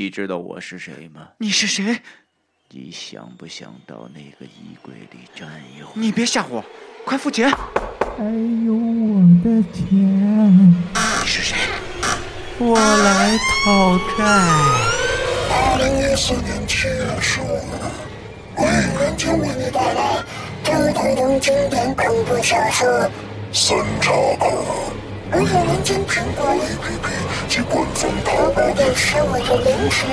你知道我是谁吗？你是谁？你想不想到那个衣柜里占有？你别吓我，快付钱！还有我的钱，你是谁？我来讨债。二零一四年七月十五日，鬼影人间为你带来周德东经典恐怖小说《三岔口》。鬼影人间苹果 APP 及官方淘宝店十五日零食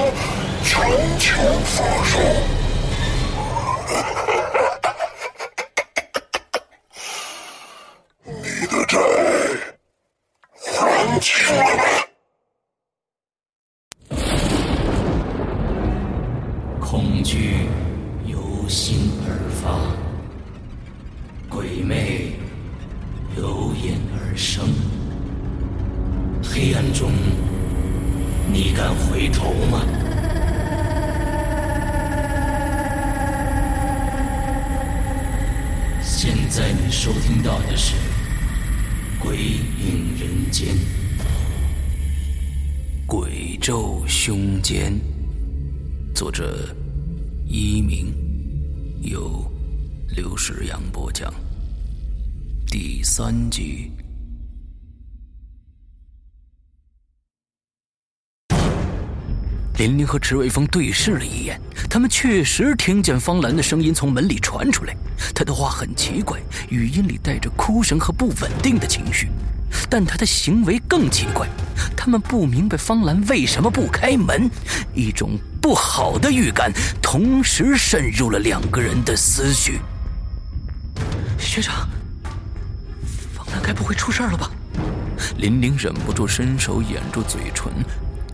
全球发售。你的债还清了吗？恐惧由心而发，鬼魅由眼而生。中，你敢回头吗？现在你收听到的是《鬼影人间》，鬼咒凶间。作者：一鸣，由刘世阳播讲。第三集。林林和池伟峰对视了一眼，他们确实听见方兰的声音从门里传出来。他的话很奇怪，语音里带着哭声和不稳定的情绪，但他的行为更奇怪。他们不明白方兰为什么不开门，一种不好的预感同时渗入了两个人的思绪。学长，方兰该不会出事了吧？林玲忍不住伸手掩住嘴唇。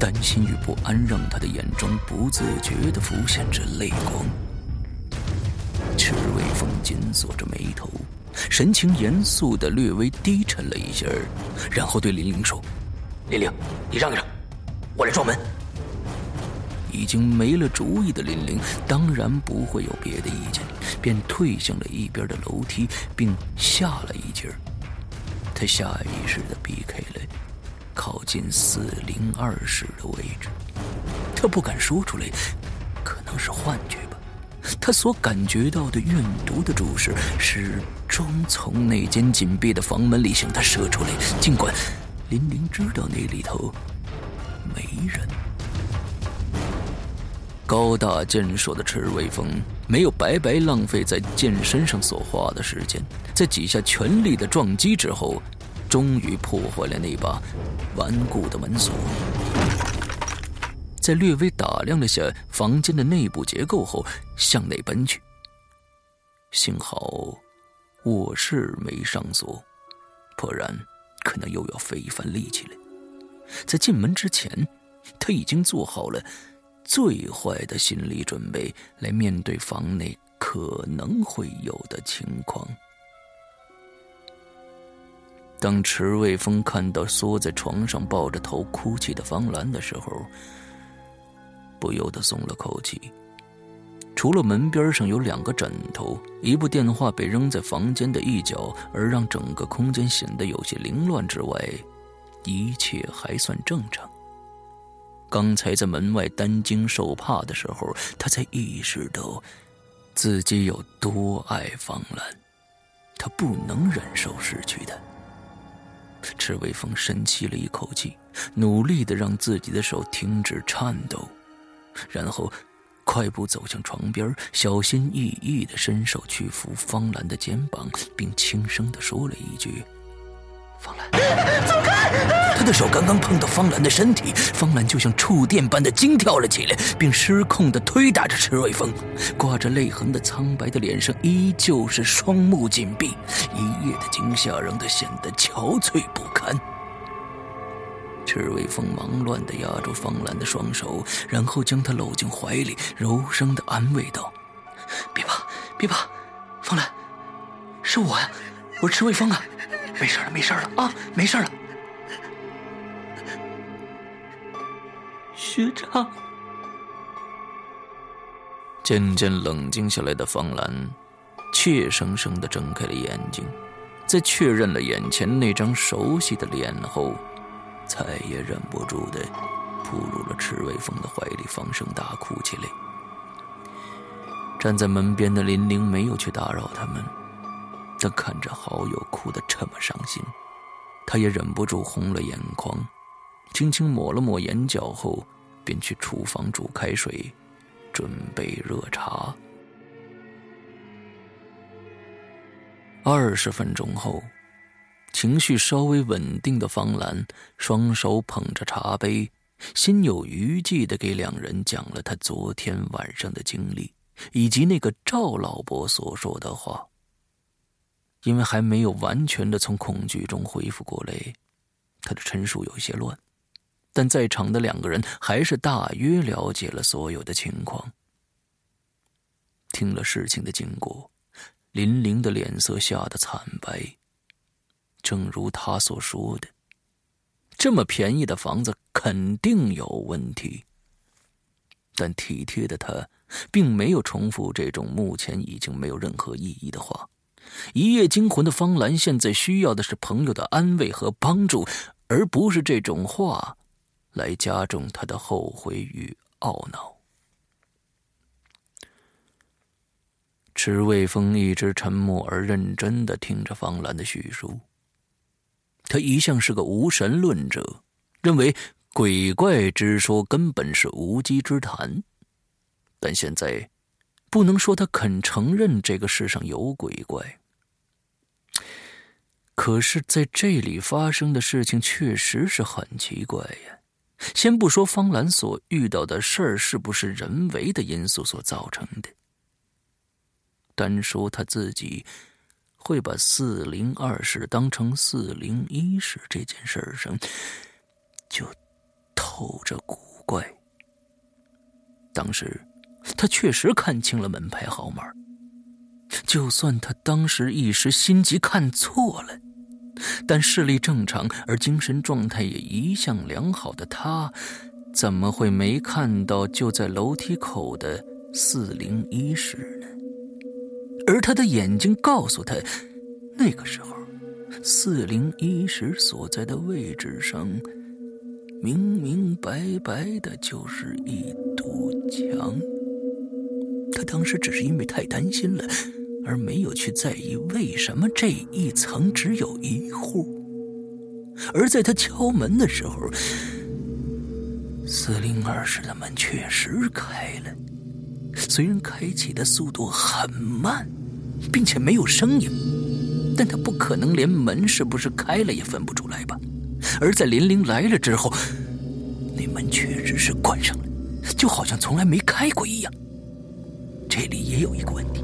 担心与不安让他的眼中不自觉地浮现着泪光。赤微风紧锁着眉头，神情严肃的略微低沉了一下，然后对林玲说：“林玲，你让一让，我来撞门。”已经没了主意的林玲当然不会有别的意见，便退向了一边的楼梯，并下了一截他下意识的避开了。靠近四零二室的位置，他不敢说出来，可能是幻觉吧。他所感觉到的怨毒的注视，始终从那间紧闭的房门里向他射出来。尽管林玲知道那里头没人，高大健硕的赤卫风没有白白浪费在剑身上所花的时间，在几下全力的撞击之后。终于破坏了那把顽固的门锁，在略微打量了下房间的内部结构后，向内奔去。幸好卧室没上锁，不然可能又要费一番力气了。在进门之前，他已经做好了最坏的心理准备，来面对房内可能会有的情况。当池卫峰看到缩在床上抱着头哭泣的方兰的时候，不由得松了口气。除了门边上有两个枕头，一部电话被扔在房间的一角，而让整个空间显得有些凌乱之外，一切还算正常。刚才在门外担惊受怕的时候，他才意识到自己有多爱方兰，他不能忍受失去他。赤微风深吸了一口气，努力的让自己的手停止颤抖，然后快步走向床边，小心翼翼的伸手去扶方兰的肩膀，并轻声的说了一句：“方兰，走开！”他的手刚刚碰到方兰的身体，方兰就像触电般的惊跳了起来，并失控的推打着池瑞峰。挂着泪痕的苍白的脸上依旧是双目紧闭，一夜的惊吓让他显得憔悴不堪。池瑞峰忙乱的压住方兰的双手，然后将她搂进怀里，柔声的安慰道：“别怕，别怕，方兰，是我呀，我是池卫峰啊，没事了，没事了啊，没事了。”学长，渐渐冷静下来的方兰，怯生生的睁开了眼睛，在确认了眼前那张熟悉的脸后，再也忍不住的扑入了池卫峰的怀里，放声大哭起来。站在门边的林玲没有去打扰他们，但看着好友哭得这么伤心，他也忍不住红了眼眶，轻轻抹了抹眼角后，便去厨房煮开水，准备热茶。二十分钟后。情绪稍微稳定的方兰，双手捧着茶杯，心有余悸的给两人讲了他昨天晚上的经历，以及那个赵老伯所说的话。因为还没有完全的从恐惧中恢复过来，他的陈述有些乱，但在场的两个人还是大约了解了所有的情况。听了事情的经过，林玲的脸色吓得惨白。正如他所说的，这么便宜的房子肯定有问题。但体贴的他，并没有重复这种目前已经没有任何意义的话。一夜惊魂的方兰，现在需要的是朋友的安慰和帮助，而不是这种话来加重他的后悔与懊恼。池卫峰一直沉默而认真的听着方兰的叙述。他一向是个无神论者，认为鬼怪之说根本是无稽之谈。但现在，不能说他肯承认这个世上有鬼怪。可是，在这里发生的事情确实是很奇怪呀。先不说方兰所遇到的事儿是不是人为的因素所造成的，单说他自己。会把四零二室当成四零一室这件事儿上，就透着古怪。当时他确实看清了门牌号码，就算他当时一时心急看错了，但视力正常而精神状态也一向良好的他，怎么会没看到就在楼梯口的四零一室呢？而他的眼睛告诉他，那个时候，四零一室所在的位置上，明明白白的就是一堵墙。他当时只是因为太担心了，而没有去在意为什么这一层只有一户。而在他敲门的时候，四零二室的门确实开了。虽然开启的速度很慢，并且没有声音，但他不可能连门是不是开了也分不出来吧？而在林玲来了之后，那门确实是关上了，就好像从来没开过一样。这里也有一个问题：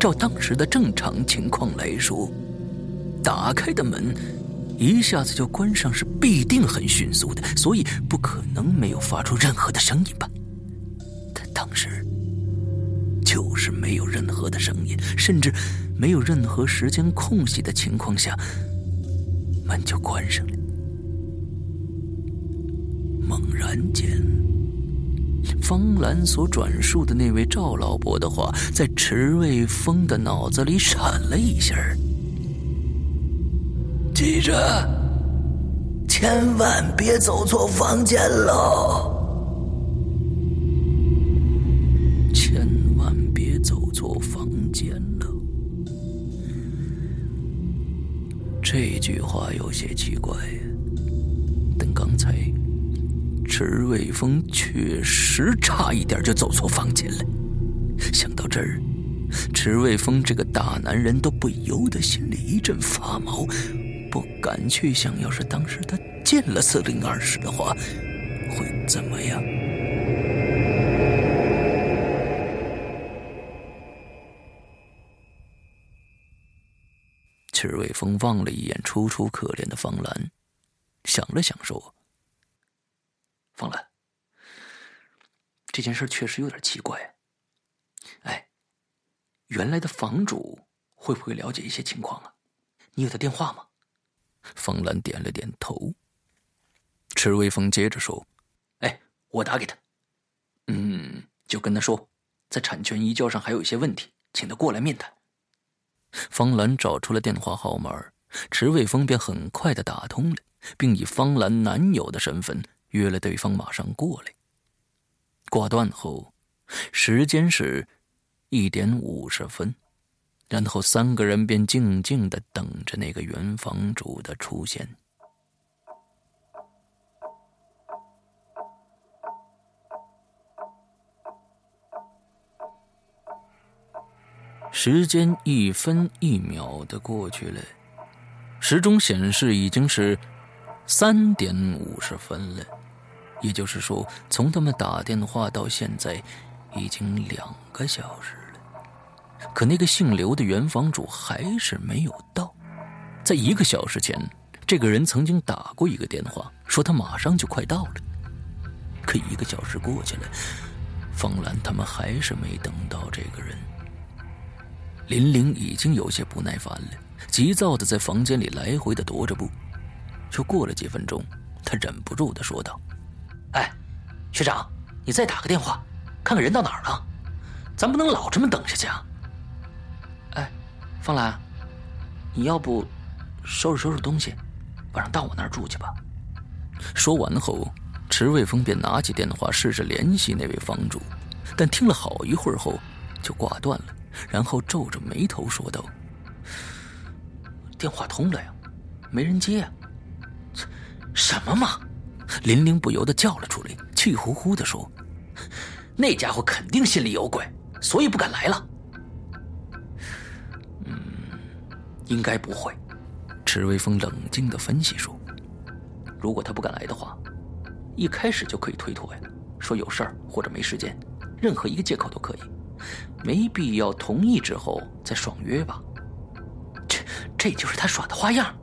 照当时的正常情况来说，打开的门一下子就关上是必定很迅速的，所以不可能没有发出任何的声音吧？但当时。就是没有任何的声音，甚至没有任何时间空隙的情况下，门就关上了。猛然间，方兰所转述的那位赵老伯的话，在池卫峰的脑子里闪了一下记着，千万别走错房间喽。千万别走错房间了这句话有些奇怪，但刚才池卫峰确实差一点就走错房间了。想到这儿，池卫峰这个大男人都不由得心里一阵发毛，不敢去想，要是当时他进了四零二室的话，会怎么样。池卫峰望了一眼楚楚可怜的方兰，想了想说：“方兰，这件事确实有点奇怪。哎，原来的房主会不会了解一些情况啊？你有他电话吗？”方兰点了点头。池卫峰接着说：“哎，我打给他。嗯，就跟他说，在产权移交上还有一些问题，请他过来面谈。”方兰找出了电话号码，池卫峰便很快的打通了，并以方兰男友的身份约了对方马上过来。挂断后，时间是一点五十分，然后三个人便静静的等着那个原房主的出现。时间一分一秒的过去了，时钟显示已经是三点五十分了，也就是说，从他们打电话到现在，已经两个小时了。可那个姓刘的原房主还是没有到。在一个小时前，这个人曾经打过一个电话，说他马上就快到了。可一个小时过去了，方兰他们还是没等到这个人。林玲已经有些不耐烦了，急躁的在房间里来回的踱着步。又过了几分钟，他忍不住的说道：“哎，学长，你再打个电话，看看人到哪儿了。咱不能老这么等下去啊。”哎，方兰，你要不收拾收拾东西，晚上到我那儿住去吧。说完后，池卫峰便拿起电话试着联系那位房主，但听了好一会儿后，就挂断了。然后皱着眉头说道：“电话通了呀，没人接啊！什么嘛！”林玲不由得叫了出来，气呼呼的说：“那家伙肯定心里有鬼，所以不敢来了。”“嗯，应该不会。”池微风冷静的分析说：“如果他不敢来的话，一开始就可以推脱呀，说有事儿或者没时间，任何一个借口都可以。”没必要同意之后再爽约吧？这这就是他耍的花样。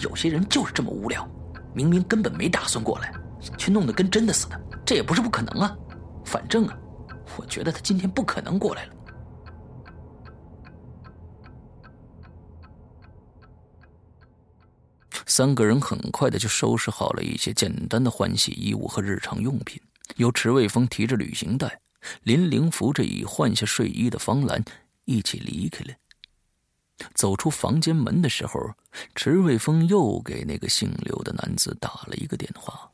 有些人就是这么无聊，明明根本没打算过来，却弄得跟真的似的。这也不是不可能啊。反正啊，我觉得他今天不可能过来了。三个人很快的就收拾好了一些简单的换洗衣物和日常用品，由池卫峰提着旅行袋。林玲扶着已换下睡衣的方兰，一起离开了。走出房间门的时候，池瑞峰又给那个姓刘的男子打了一个电话。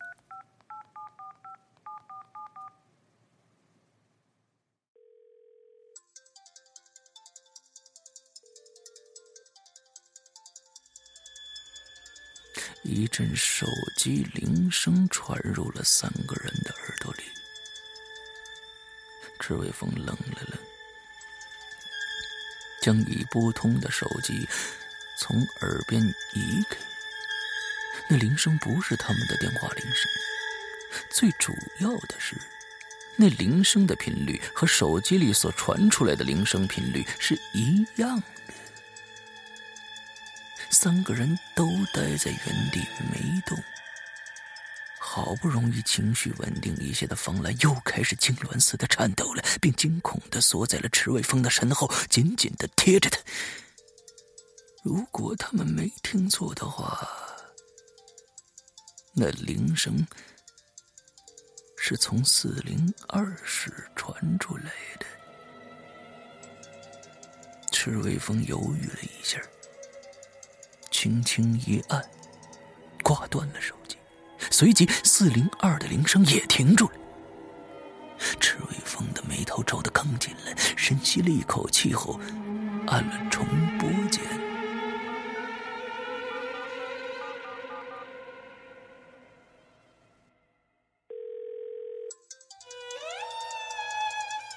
一阵手机铃声传入了三个人的耳朵里。池伟峰愣了愣，将已拨通的手机从耳边移开。那铃声不是他们的电话铃声，最主要的是，那铃声的频率和手机里所传出来的铃声频率是一样的。三个人都待在原地没动。好不容易情绪稳定一些的方兰又开始痉挛似的颤抖了，并惊恐的缩在了池卫峰的身后，紧紧的贴着他。如果他们没听错的话，那铃声是从四零二室传出来的。池卫峰犹豫了一下，轻轻一按，挂断了手。随即，四零二的铃声也停住了。池卫峰的眉头皱得更紧了，深吸了一口气后，按了重拨键。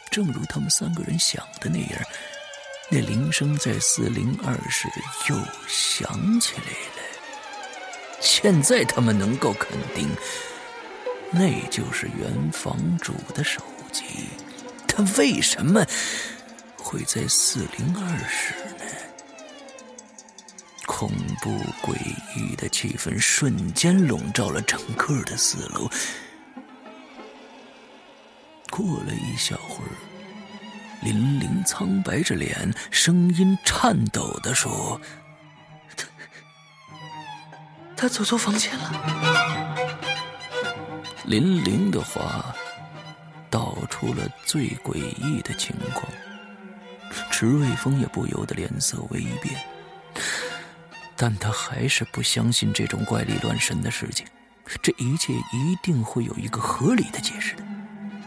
正如他们三个人想的那样，那铃声在四零二室又响起来了。现在他们能够肯定，那就是原房主的手机。他为什么会在四零二室呢？恐怖诡异的气氛瞬间笼罩了整个的四楼。过了一小会儿，林玲苍白着脸，声音颤抖的说。他走错房间了。林玲的话道出了最诡异的情况，池卫峰也不由得脸色微变，但他还是不相信这种怪力乱神的事情。这一切一定会有一个合理的解释的，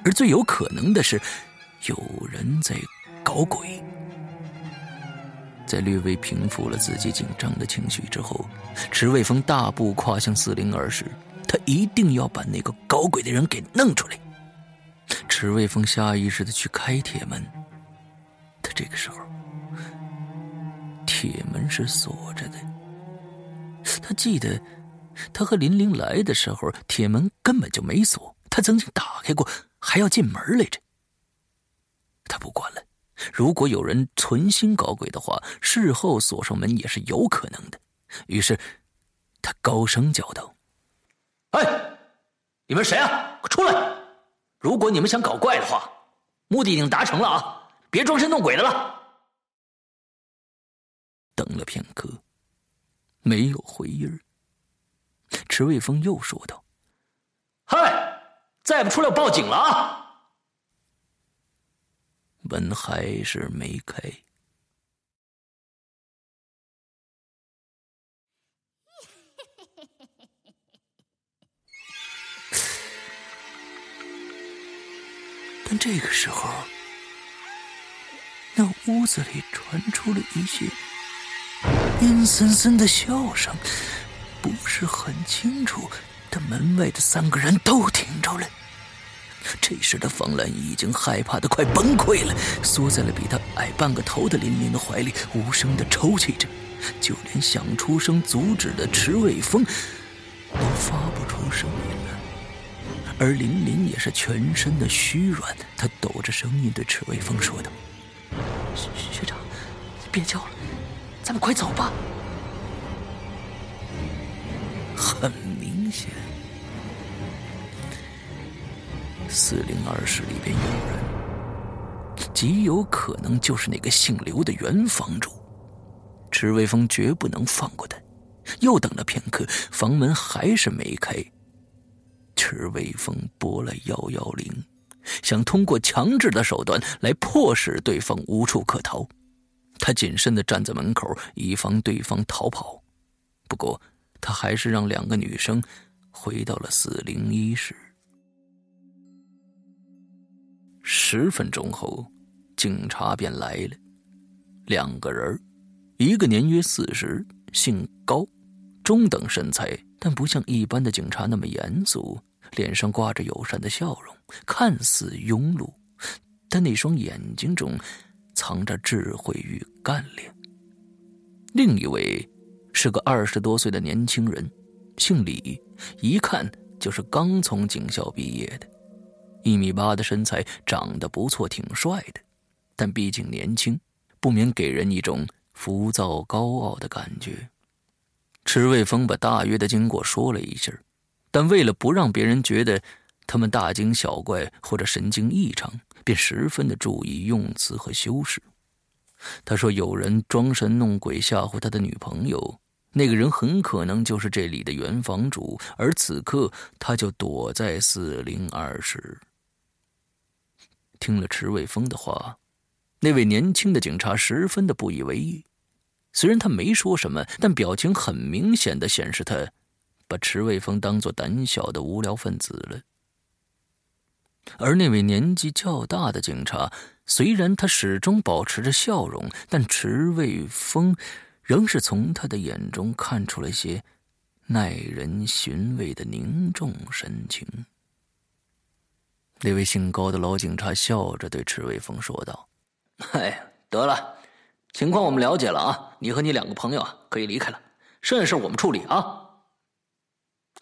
而最有可能的是，有人在搞鬼。在略微平复了自己紧张的情绪之后，池卫峰大步跨向四零二室，他一定要把那个搞鬼的人给弄出来。池卫峰下意识的去开铁门，他这个时候，铁门是锁着的。他记得。他和林玲来的时候，铁门根本就没锁，他曾经打开过，还要进门来着。他不管了，如果有人存心搞鬼的话，事后锁上门也是有可能的。于是，他高声叫道：“哎，你们谁啊？快出来！如果你们想搞怪的话，目的已经达成了啊，别装神弄鬼的了。”等了片刻，没有回音池卫峰又说道：“嗨，再不出来，我报警了啊！”门还是没开。但这个时候，那屋子里传出了一些阴森森的笑声。不是很清楚，但门外的三个人都听着了。这时的方兰已经害怕的快崩溃了，缩在了比他矮半个头的林林的怀里，无声的抽泣着，就连想出声阻止的池卫峰都发不出声音了。而林林也是全身的虚软，他抖着声音对池卫峰说道：“学学长，别叫了，咱们快走吧。”很明显，四零二室里边有人，极有可能就是那个姓刘的原房主。池微风绝不能放过他。又等了片刻，房门还是没开。池微风拨了幺幺零，想通过强制的手段来迫使对方无处可逃。他谨慎的站在门口，以防对方逃跑。不过。他还是让两个女生回到了四零一室。十分钟后，警察便来了，两个人，一个年约四十，姓高，中等身材，但不像一般的警察那么严肃，脸上挂着友善的笑容，看似庸碌，但那双眼睛中藏着智慧与干练。另一位。是个二十多岁的年轻人，姓李，一看就是刚从警校毕业的，一米八的身材，长得不错，挺帅的，但毕竟年轻，不免给人一种浮躁高傲的感觉。池卫峰把大约的经过说了一下，但为了不让别人觉得他们大惊小怪或者神经异常，便十分的注意用词和修饰。他说：“有人装神弄鬼吓唬他的女朋友。”那个人很可能就是这里的原房主，而此刻他就躲在四零二室。听了池卫峰的话，那位年轻的警察十分的不以为意。虽然他没说什么，但表情很明显的显示他把池卫峰当做胆小的无聊分子了。而那位年纪较大的警察，虽然他始终保持着笑容，但池卫峰。仍是从他的眼中看出了些耐人寻味的凝重神情。那位姓高的老警察笑着对池卫峰说道：“哎，得了，情况我们了解了啊，你和你两个朋友啊可以离开了，剩下事我们处理啊。”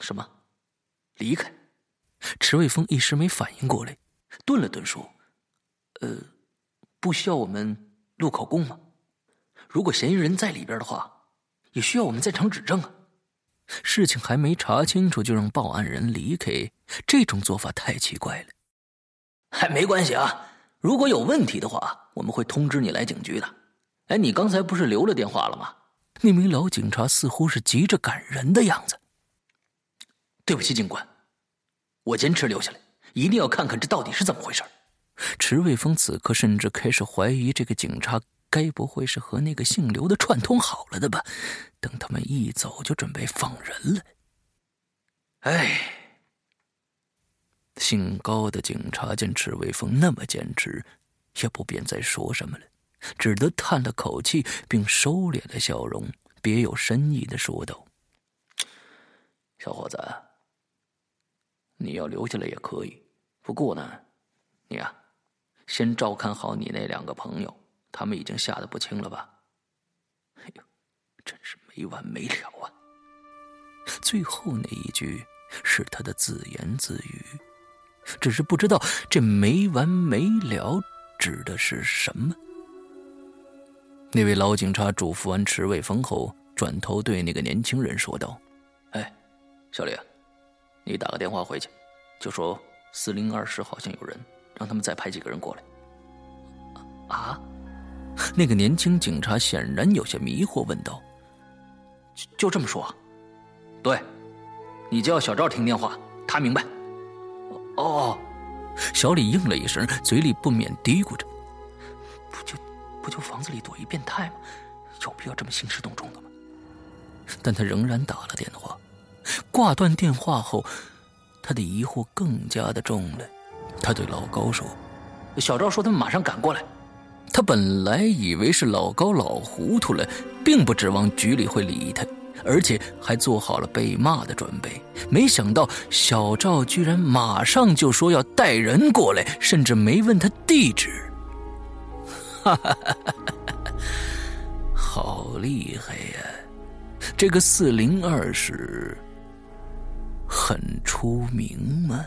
什么？离开？池卫峰一时没反应过来，顿了顿说：“呃，不需要我们录口供吗？”如果嫌疑人在里边的话，也需要我们在场指证啊。事情还没查清楚就让报案人离开，这种做法太奇怪了。还没关系啊，如果有问题的话，我们会通知你来警局的。哎，你刚才不是留了电话了吗？那名老警察似乎是急着赶人的样子。对不起，警官，我坚持留下来，一定要看看这到底是怎么回事。池卫峰此刻甚至开始怀疑这个警察。该不会是和那个姓刘的串通好了的吧？等他们一走，就准备放人了。哎，姓高的警察见赤卫峰那么坚持，也不便再说什么了，只得叹了口气，并收敛了笑容，别有深意的说道：“小伙子，你要留下来也可以，不过呢，你啊，先照看好你那两个朋友，他们已经吓得不轻了吧？哎呦，真是没完没了啊！”最后那一句是他的自言自语，只是不知道这没完没了指的是什么。那位老警察嘱咐完池卫峰后，转头对那个年轻人说道：“哎，小李，你打个电话回去，就说四零二室好像有人，让他们再派几个人过来。”啊？那个年轻警察显然有些迷惑，问道：“就就这么说？”对，你叫小赵听电话，他明白。哦，小李应了一声，嘴里不免嘀咕着：“不就不就房子里躲一变态吗？有必要这么兴师动众的吗？”但他仍然打了电话。挂断电话后，他的疑惑更加的重了。他对老高说：“小赵说他们马上赶过来。”他本来以为是老高老糊涂了，并不指望局里会理他。而且还做好了被骂的准备，没想到小赵居然马上就说要带人过来，甚至没问他地址。哈哈哈哈哈！好厉害呀！这个四零二室很出名吗？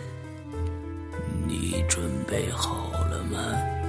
你准备好了吗？